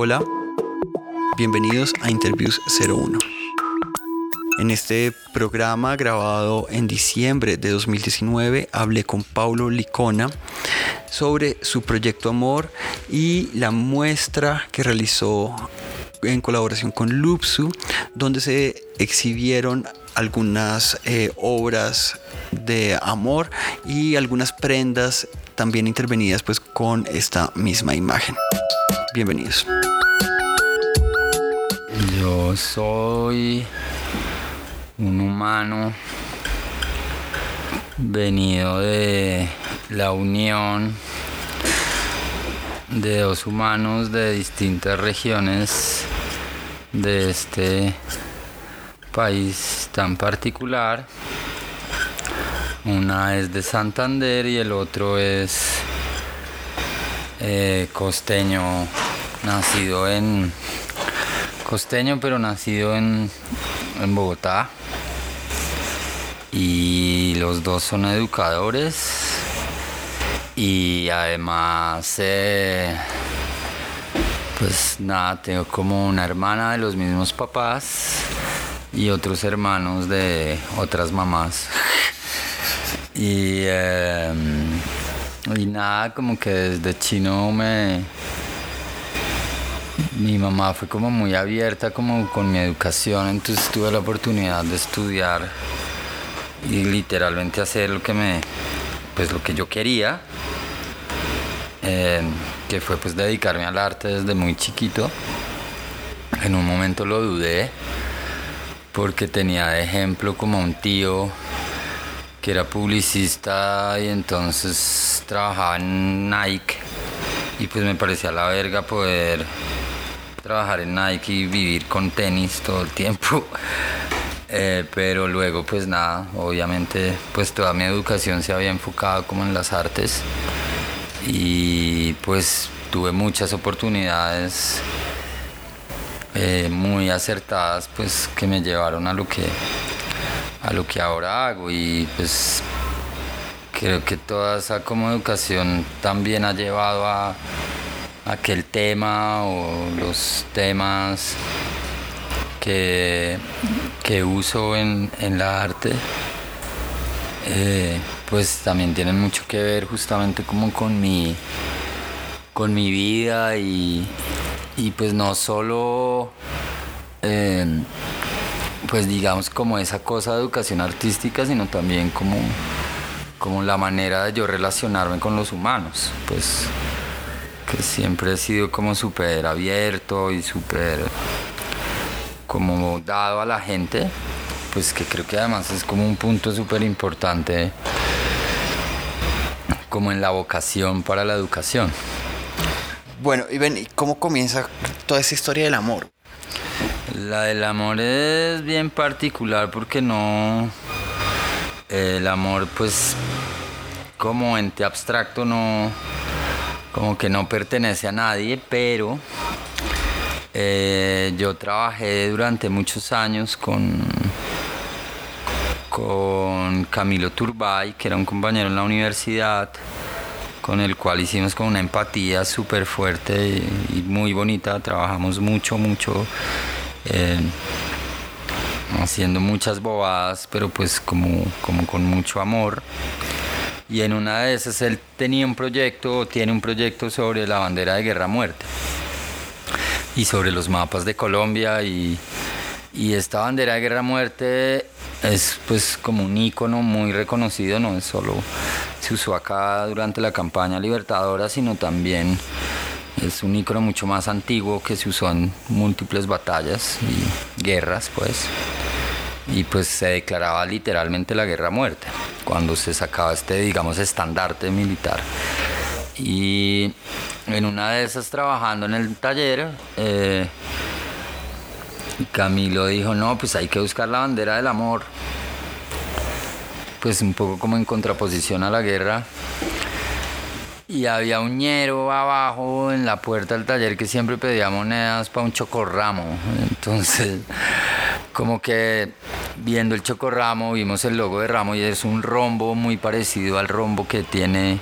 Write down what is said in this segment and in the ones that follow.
Hola, bienvenidos a Interviews 01. En este programa grabado en diciembre de 2019 hablé con Paulo Licona sobre su proyecto Amor y la muestra que realizó en colaboración con Lupsu, donde se exhibieron algunas eh, obras de amor y algunas prendas también intervenidas pues con esta misma imagen. Bienvenidos. Soy un humano venido de la unión de dos humanos de distintas regiones de este país tan particular. Una es de Santander y el otro es eh, costeño, nacido en costeño, pero nacido en, en Bogotá. Y los dos son educadores y además eh, pues nada tengo como una hermana de los mismos papás y otros hermanos de otras mamás y, em, y nada como que desde chino me mi mamá fue como muy abierta como con mi educación entonces tuve la oportunidad de estudiar y literalmente hacer lo que me pues lo que yo quería eh, que fue pues dedicarme al arte desde muy chiquito. En un momento lo dudé porque tenía de ejemplo como un tío que era publicista y entonces trabajaba en Nike y pues me parecía la verga poder trabajar en Nike y vivir con tenis todo el tiempo. Eh, pero luego pues nada, obviamente pues toda mi educación se había enfocado como en las artes y pues tuve muchas oportunidades eh, muy acertadas pues que me llevaron a lo que a lo que ahora hago y pues creo que toda esa como educación también ha llevado a, aquel tema o los temas que, que uso en, en la arte eh, pues también tienen mucho que ver justamente como con mi, con mi vida y, pues no solo, em, pues digamos como esa cosa de educación artística, sino también como, como la manera de yo relacionarme con los humanos, pues que siempre he sido como súper abierto y súper como dado a la gente pues que creo que además es como un punto súper importante como en la vocación para la educación. Bueno, y ven, ¿cómo comienza toda esa historia del amor? La del amor es bien particular porque no... El amor pues como ente abstracto no... como que no pertenece a nadie, pero eh, yo trabajé durante muchos años con con Camilo Turbay, que era un compañero en la universidad, con el cual hicimos con una empatía súper fuerte y, muy bonita. Trabajamos mucho, mucho, eh, haciendo muchas bobadas, pero pues como, como con mucho amor. Y en una de esas él tenía un proyecto, tiene un proyecto sobre la bandera de guerra muerte y sobre los mapas de Colombia y, y esta bandera de guerra muerte es pues como un icono muy reconocido, no es solo se usó acá durante la campaña libertadora, sino también es un icono mucho más antiguo que se usó en múltiples batallas y guerras, pues. Y pues se declaraba literalmente la guerra muerte cuando se sacaba este, digamos, estandarte militar. Y en una de esas, trabajando en el taller, eh, Camilo dijo, no, pues hay que buscar la bandera del amor. Pues un poco como en contraposición a la guerra. Y había un ñero abajo en la puerta del taller que siempre pedía monedas para un chocorramo. Entonces, como que viendo el chocorramo vimos el logo de ramo y es un rombo muy parecido al rombo que tiene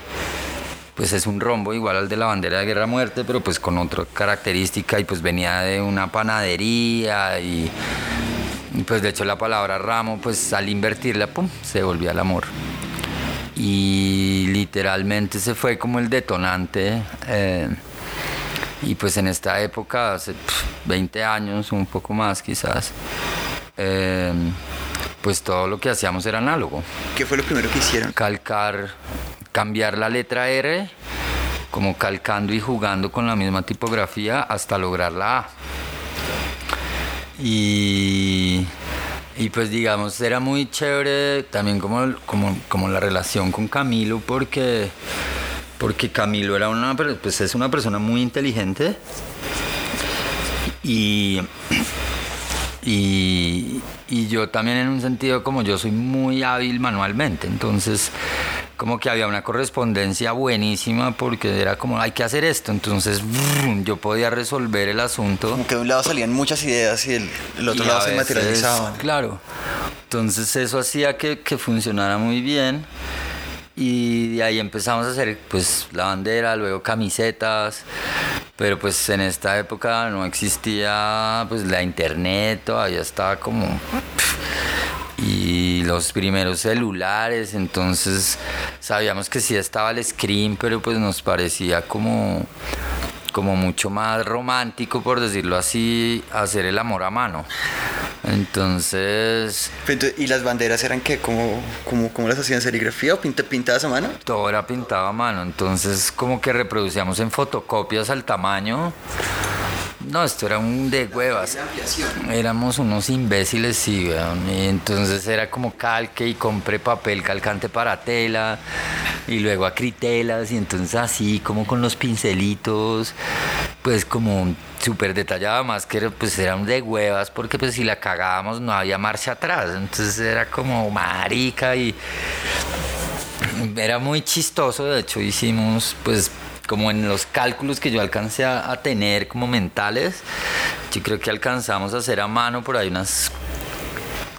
pues es un rombo igual al de la bandera de guerra muerte, pero pues con otra característica y pues venía de una panadería y, pues de hecho la palabra ramo pues al invertirla, pum, se volvía el amor. Y literalmente se fue como el detonante. Eh, y pues en esta época, hace 20 años, un poco más quizás, eh, pues todo lo que hacíamos era análogo. ¿Qué fue lo primero que hicieron? Calcar, cambiar la letra R, como calcando y jugando con la misma tipografía hasta lograr la A. Y, y pues digamos, era muy chévere también como, como, como la relación con Camilo porque porque Camilo era una, pues es una persona muy inteligente y, y, y, yo también en un sentido como yo soy muy hábil manualmente, entonces como que había una correspondencia buenísima porque era como hay que hacer esto, entonces yo podía resolver el asunto. Como que de un lado salían muchas ideas y el, otro lado se materializaban. Claro, entonces eso hacía que, que funcionara muy bien y de ahí empezamos a hacer pues la bandera, luego camisetas, pero pues en esta época no existía pues la internet, todavía estaba como y los primeros celulares, entonces sabíamos que sí estaba el screen, pero pues nos parecía como como mucho más romántico, por decirlo así, hacer el amor a mano. Entonces... ¿Y las banderas eran qué? ¿Cómo, cómo, cómo las hacían? ¿Serigrafía o pintadas a mano? Todo era pintado a mano, entonces como que reproducíamos en fotocopias al tamaño. No, esto era un de huevas. Éramos unos imbéciles, sí, Y entonces era como calque y compré papel calcante para tela y luego acritelas y entonces así como con los pincelitos, pues como súper detallada, más que pues eran de huevas porque pues si la cagábamos no había marcha atrás, entonces era como marica y era muy chistoso, de hecho hicimos pues como en los cálculos que yo alcancé a, tener como mentales, yo creo que alcanzamos a hacer a mano por ahí unas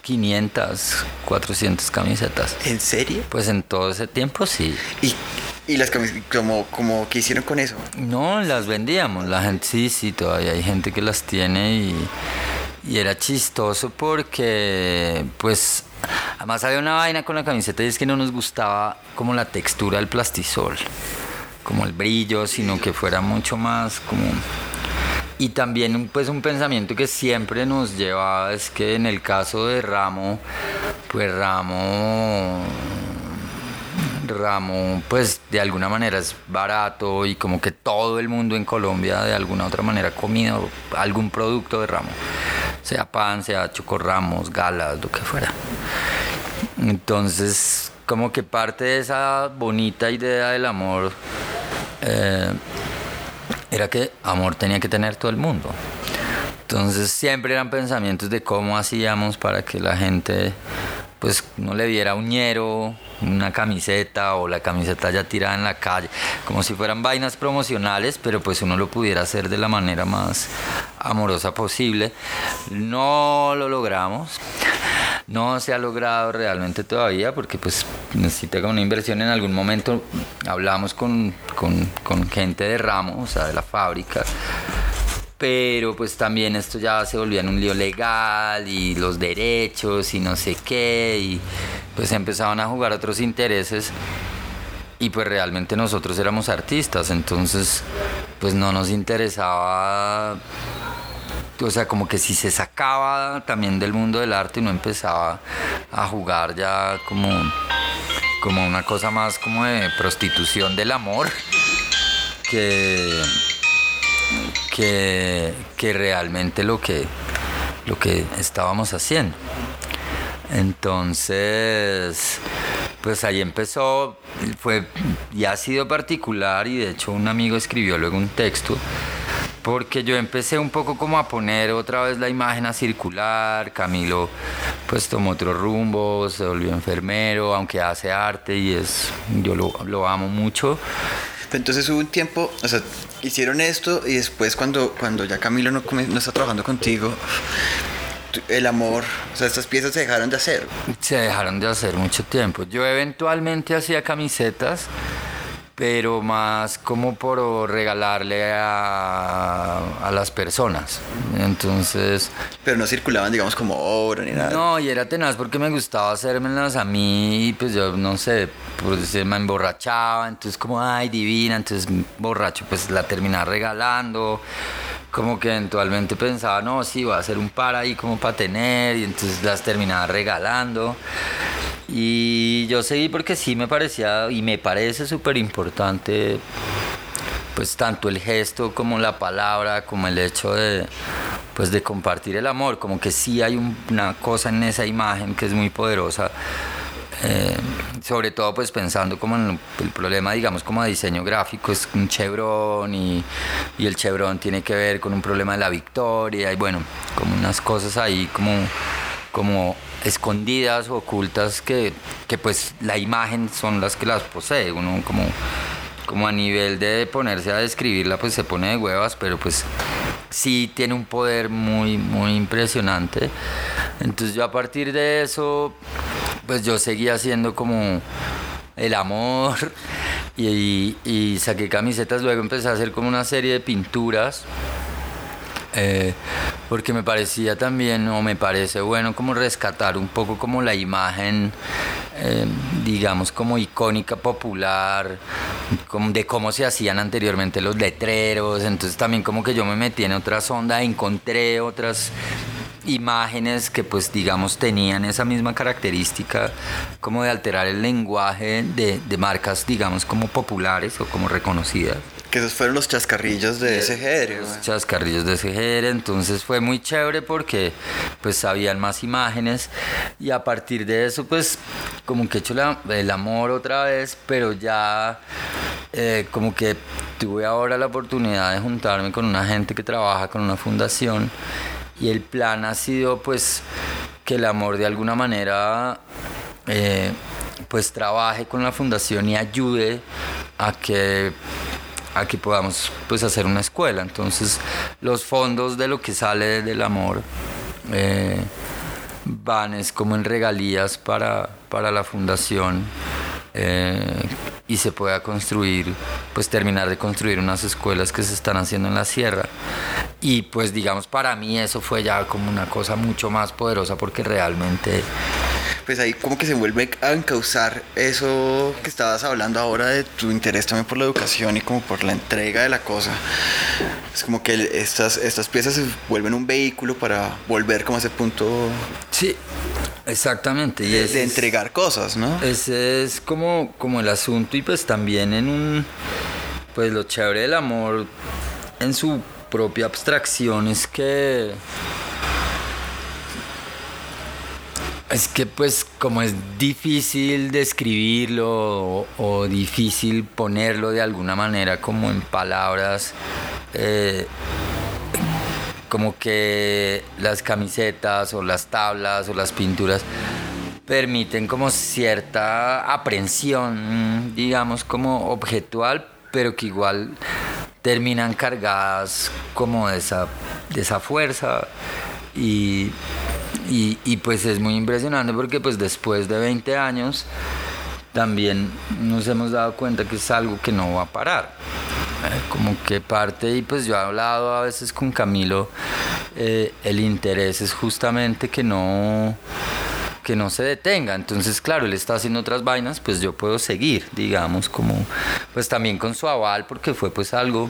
500, 400 camisetas. ¿En serio? Pues en todo ese tiempo sí. ¿Y, y las camisetas, como, como, qué hicieron con eso? No, las vendíamos. La gente sí, sí, todavía hay gente que las tiene y, y era chistoso porque, pues, además había una vaina con la camiseta y es que no nos gustaba como la textura del plastisol como el brillo, sino que fuera mucho más como... Y también pues un pensamiento que siempre nos llevaba es que en el caso de Ramo, pues Ramo Ramo, pues de alguna manera es barato y como que todo el mundo en Colombia de alguna otra manera ha comido algún producto de Ramo, sea pan, sea chocorramos, galas, lo que fuera. Entonces, como que parte de esa bonita idea del amor eh, era que amor tenía que tener todo el mundo. Entonces siempre eran pensamientos de cómo hacíamos para que la gente pues no le viera un ñero, una camiseta o la camiseta ya tirada en la calle, como si fueran vainas promocionales, pero pues uno lo pudiera hacer de la manera más amorosa posible. No lo logramos. No se ha logrado realmente todavía porque pues necesita una inversión en algún momento. Hablamos con, con gente de ramo, o sea, de la fábrica, pero pues también esto ya se volvía en un lío legal y los derechos y no sé qué y pues empezaban a jugar otros intereses y pues realmente nosotros éramos artistas entonces pues no nos interesaba o sea como que si se sacaba también del mundo del arte y no empezaba a jugar ya como como una cosa más como de prostitución del amor que que, realmente lo que, lo que estábamos haciendo. Entonces, pues ahí empezó, fue, ya ha sido particular y de hecho un amigo escribió luego un texto porque yo empecé un poco como a poner otra vez la imagen a circular, Camilo pues tomó otro rumbo, se volvió enfermero, aunque hace arte y es, yo lo, lo amo mucho, entonces hubo un tiempo, o sea, hicieron esto y después cuando, cuando ya Camilo no, no está trabajando contigo, el amor, o sea, estas piezas se dejaron de hacer. Se dejaron de hacer mucho tiempo. Yo eventualmente hacía camisetas, pero más como por regalarle a, a, las personas. Entonces... Pero no circulaban, digamos, como obra ni nada. No, y era tenaz porque me gustaba hacérmelas a mí, pues yo no sé, pues me emborrachaba, entonces como, ay, divina, entonces borracho, pues la terminaba regalando como que eventualmente pensaba, no, sí, voy a hacer un par ahí como para tener, y entonces las terminaba regalando. Y yo seguí porque sí me parecía y me parece súper importante, pues tanto el gesto como la palabra, como el hecho de, pues de compartir el amor, como que sí hay una cosa en esa imagen que es muy poderosa eh, sobre todo pues pensando como en el problema digamos como de diseño gráfico es un chevron y, y, el chevron tiene que ver con un problema de la victoria y bueno como unas cosas ahí como como escondidas ocultas que, que pues la imagen son las que las posee. Uno como como a nivel de ponerse a describirla pues se pone de huevas pero pues sí tiene un poder muy muy impresionante. Entonces yo a partir de eso pues yo seguía haciendo como el amor y, saqué camisetas, luego empecé a hacer como una serie de pinturas. Eh, porque me parecía también, o me parece bueno, como rescatar un poco como la imagen, eh, digamos, como icónica, popular, como de cómo se hacían anteriormente los letreros. Entonces también como que yo me metí en otra sonda, encontré otras imágenes que pues digamos tenían esa misma característica como de alterar el lenguaje de, de marcas digamos como populares o como reconocidas. Que esos fueron los chascarrillos de SGR. Los chascarrillos de SGR, entonces fue muy chévere porque pues habían más imágenes y a partir de eso pues como que he hecho el amor otra vez, pero ya eh, como que tuve ahora la oportunidad de juntarme con una gente que trabaja con una fundación y el plan ha sido pues que el amor de alguna manera eh, pues trabaje con la fundación y ayude a que que podamos pues hacer una escuela entonces los fondos de lo que sale del amor eh, van es como en regalías para, para la fundación eh, y se pueda construir, pues terminar de construir unas escuelas que se están haciendo en la sierra. Y pues digamos, para mí eso fue ya como una cosa mucho más poderosa porque realmente pues ahí como que se vuelve a encauzar eso que estabas hablando ahora de tu interés también por la educación y como por la entrega de la cosa. Es como que estas, estas piezas se vuelven un vehículo para volver como a ese punto. Sí, exactamente. Y de, entregar cosas, ¿no? Ese es como, como el asunto y pues también en un... Pues lo chévere del amor en su propia abstracción es que Es que pues como es difícil describirlo o, difícil ponerlo de alguna manera como en palabras, eh, como que las camisetas o las tablas o las pinturas permiten como cierta aprensión, digamos, como objetual, pero que igual terminan cargadas como de esa, de esa fuerza y y, pues es muy impresionante porque pues después de 20 años también nos hemos dado cuenta que es algo que no va a parar. Eh, como que parte, y pues yo he hablado a veces con Camilo, eh, el interés es justamente que no que no se detenga. Entonces, claro, él está haciendo otras vainas, pues yo puedo seguir, digamos, como pues también con su aval, porque fue pues algo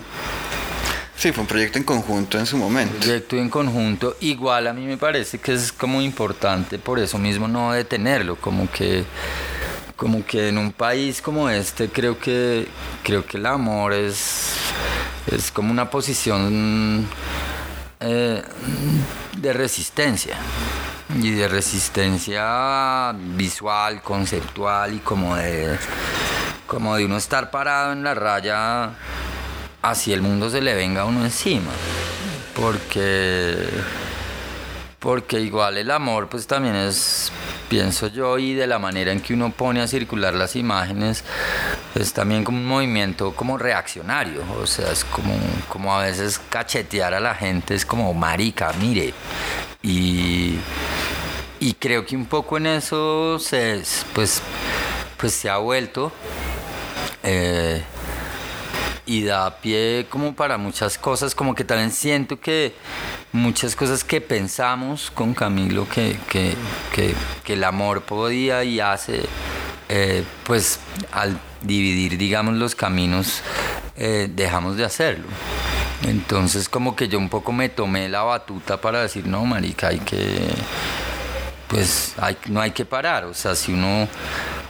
Sí, fue un proyecto en conjunto en su momento. Proyecto en conjunto. Igual a mí me parece que es como importante por eso mismo no detenerlo, como que como que en un país como este creo que creo que el amor es es como una posición eh, de resistencia y de resistencia visual, conceptual y como de como de uno estar parado en la raya así el mundo se le venga a uno encima. Porque, porque igual el amor pues también es, pienso yo, y de la manera en que uno pone a circular las imágenes, es también como un movimiento como reaccionario. O sea, es como, como a veces cachetear a la gente, es como marica, mire. Y, y creo que un poco en eso se, pues, pues se ha vuelto Eh, y da pie como para muchas cosas, como que también siento que muchas cosas que pensamos con Camilo que, que, que, el amor podía y hace, eh, pues al dividir, digamos, los caminos, eh, dejamos de hacerlo. Entonces como que yo un poco me tomé la batuta para decir, no, marica, hay que, pues hay, no hay que parar, o sea, si uno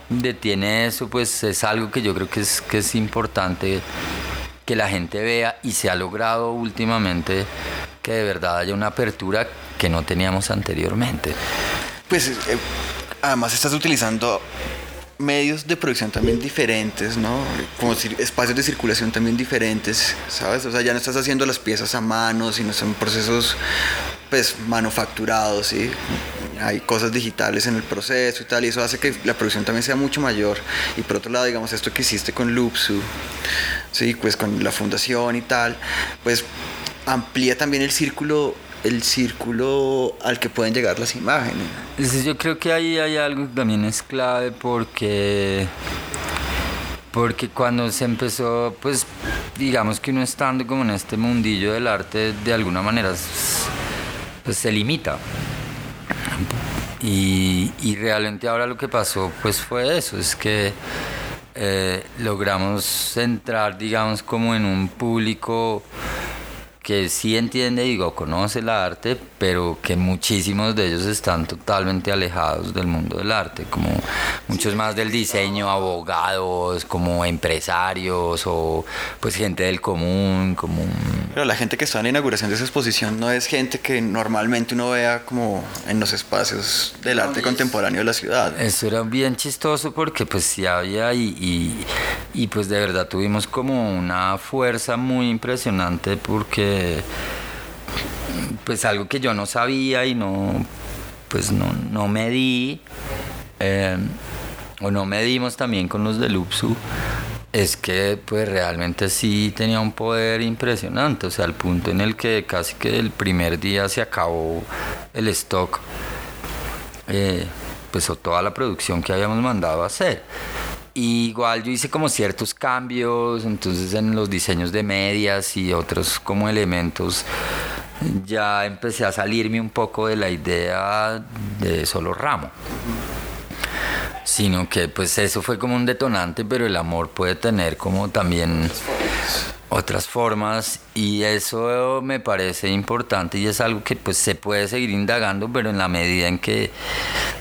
detiene eso, pues es algo que yo creo que es, que es importante que la gente vea y se ha logrado últimamente que de verdad haya una apertura que no teníamos anteriormente. Pues eh, además estás utilizando medios de producción también diferentes, ¿no? Como espacios de circulación también diferentes, ¿sabes? O sea, ya no estás haciendo las piezas a mano, sino son procesos pues manufacturados, ¿sí? Hay cosas digitales en el proceso y tal, y eso hace que la producción también sea mucho mayor. Y por otro lado, digamos, esto que hiciste con Loopsu, sí, pues con la fundación y tal, pues amplía también el círculo el círculo al que pueden llegar las imágenes. Yo creo que ahí hay algo que también es clave porque porque cuando se empezó, pues digamos que uno estando como en este mundillo del arte, de alguna manera pues se limita. Y, y realmente ahora lo que pasó pues fue eso, es que eh, logramos entrar, digamos, como en un público que sí entiende, digo, conoce el arte, pero que muchísimos de ellos están totalmente alejados del mundo del arte, como muchos más del diseño, abogados, como empresarios o pues gente del común, como... Pero la gente que está en la inauguración de esa exposición no es gente que normalmente uno vea como en los espacios del arte contemporáneo de la ciudad. Eso era bien chistoso porque pues sí había y, y, y pues de verdad tuvimos como una fuerza muy impresionante porque pues algo que yo no sabía y no, pues no, no medí, eh, o no medimos también con los de Lupsu, es que pues realmente sí tenía un poder impresionante, o sea, al punto en el que casi que el primer día se acabó el stock, eh, pues o toda la producción que habíamos mandado a hacer igual yo hice como ciertos cambios, entonces en los diseños de medias y otros como elementos ya empecé a salirme un poco de la idea de solo ramo. Sino que pues eso fue como un detonante, pero el amor puede tener como también otras formas y eso me parece importante y es algo que pues se puede seguir indagando, pero en la medida en que,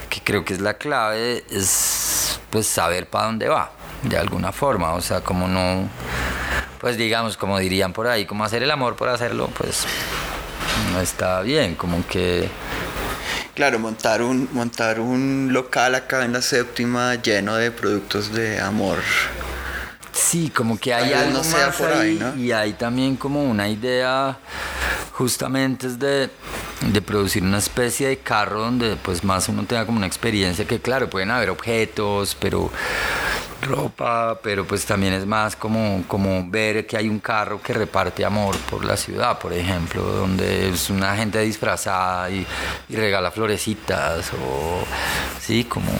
que creo que es la clave es pues saber para dónde va, de alguna forma, o sea, como no, pues digamos, como dirían por ahí, como hacer el amor por hacerlo, pues no está bien, como que... Claro, montar un, montar un local acá en la séptima lleno de productos de amor. Sí, como que hay algo más ahí, y hay también como una idea justamente es de, de, producir una especie de carro donde pues más uno tenga como una experiencia que claro, pueden haber objetos, pero ropa, pero pues también es más como, como ver que hay un carro que reparte amor por la ciudad, por ejemplo, donde es una gente disfrazada y, regala florecitas o sí, como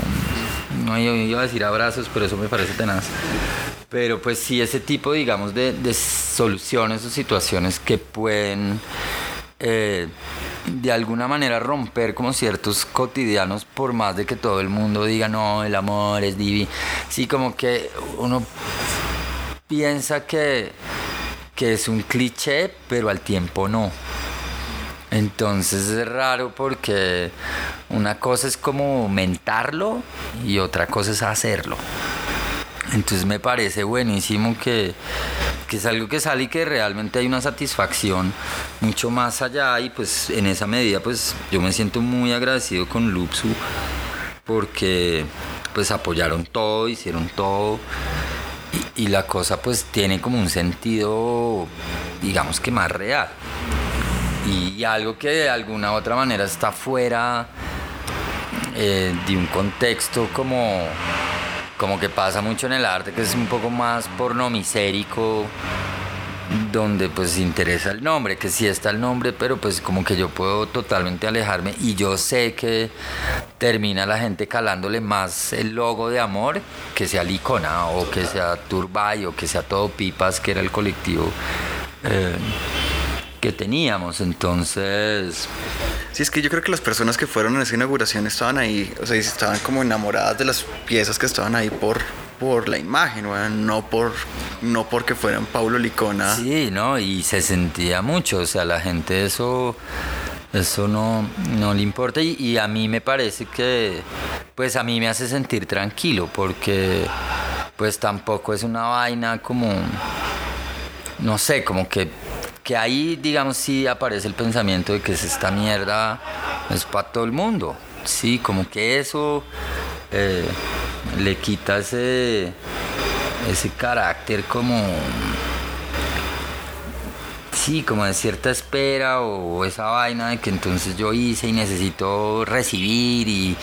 no iba a decir abrazos, pero eso me parece tenaz. Pero pues sí, ese tipo, digamos, de, soluciones o situaciones que pueden eh, de alguna manera romper como ciertos cotidianos, por más de que todo el mundo diga, no, el amor es divino. Sí, como que uno piensa que, que es un cliché, pero al tiempo no. Entonces es raro porque una cosa es como mentarlo y otra cosa es hacerlo. Entonces me parece buenísimo que, es algo que sale y que realmente hay una satisfacción mucho más allá y pues en esa medida pues yo me siento muy agradecido con Luxu porque pues apoyaron todo, hicieron todo y, y la cosa pues tiene como un sentido digamos que más real. Y, algo que de alguna u otra manera está fuera eh, de un contexto como, como que pasa mucho en el arte, que es un poco más pornomisérico donde pues interesa el nombre, que sí está el nombre, pero pues como que yo puedo totalmente alejarme y yo sé que termina la gente calándole más el logo de amor que sea Licona o que sea Turbay o que sea todo Pipas, que era el colectivo. Eh, que teníamos. Entonces. Sí, es que yo creo que las personas que fueron en esa inauguración estaban ahí, o sea, estaban como enamoradas de las piezas que estaban ahí por, por la imagen, no por no porque fueran Paulo Licona. Sí, no, y se sentía mucho, o sea, la gente eso eso no, no le importa y, y, a mí me parece que pues a mí me hace sentir tranquilo porque pues tampoco es una vaina como no sé, como que que ahí, digamos, sí aparece el pensamiento de que esta mierda es para todo el mundo. Sí, como que eso eh, le quita ese, ese carácter como sí, como de cierta espera o, esa vaina de que entonces yo hice y necesito recibir y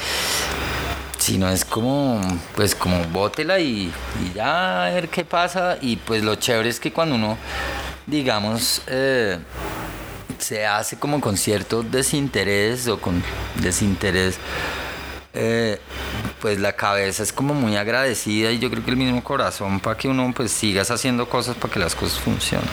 si no es como, pues como bótela y, y, ya a ver qué pasa y pues lo chévere es que cuando uno digamos, eh, se hace como con cierto desinterés o con desinterés, eh, pues la cabeza es como muy agradecida y yo creo que el mismo corazón para que uno pues sigas haciendo cosas para que las cosas funcionen.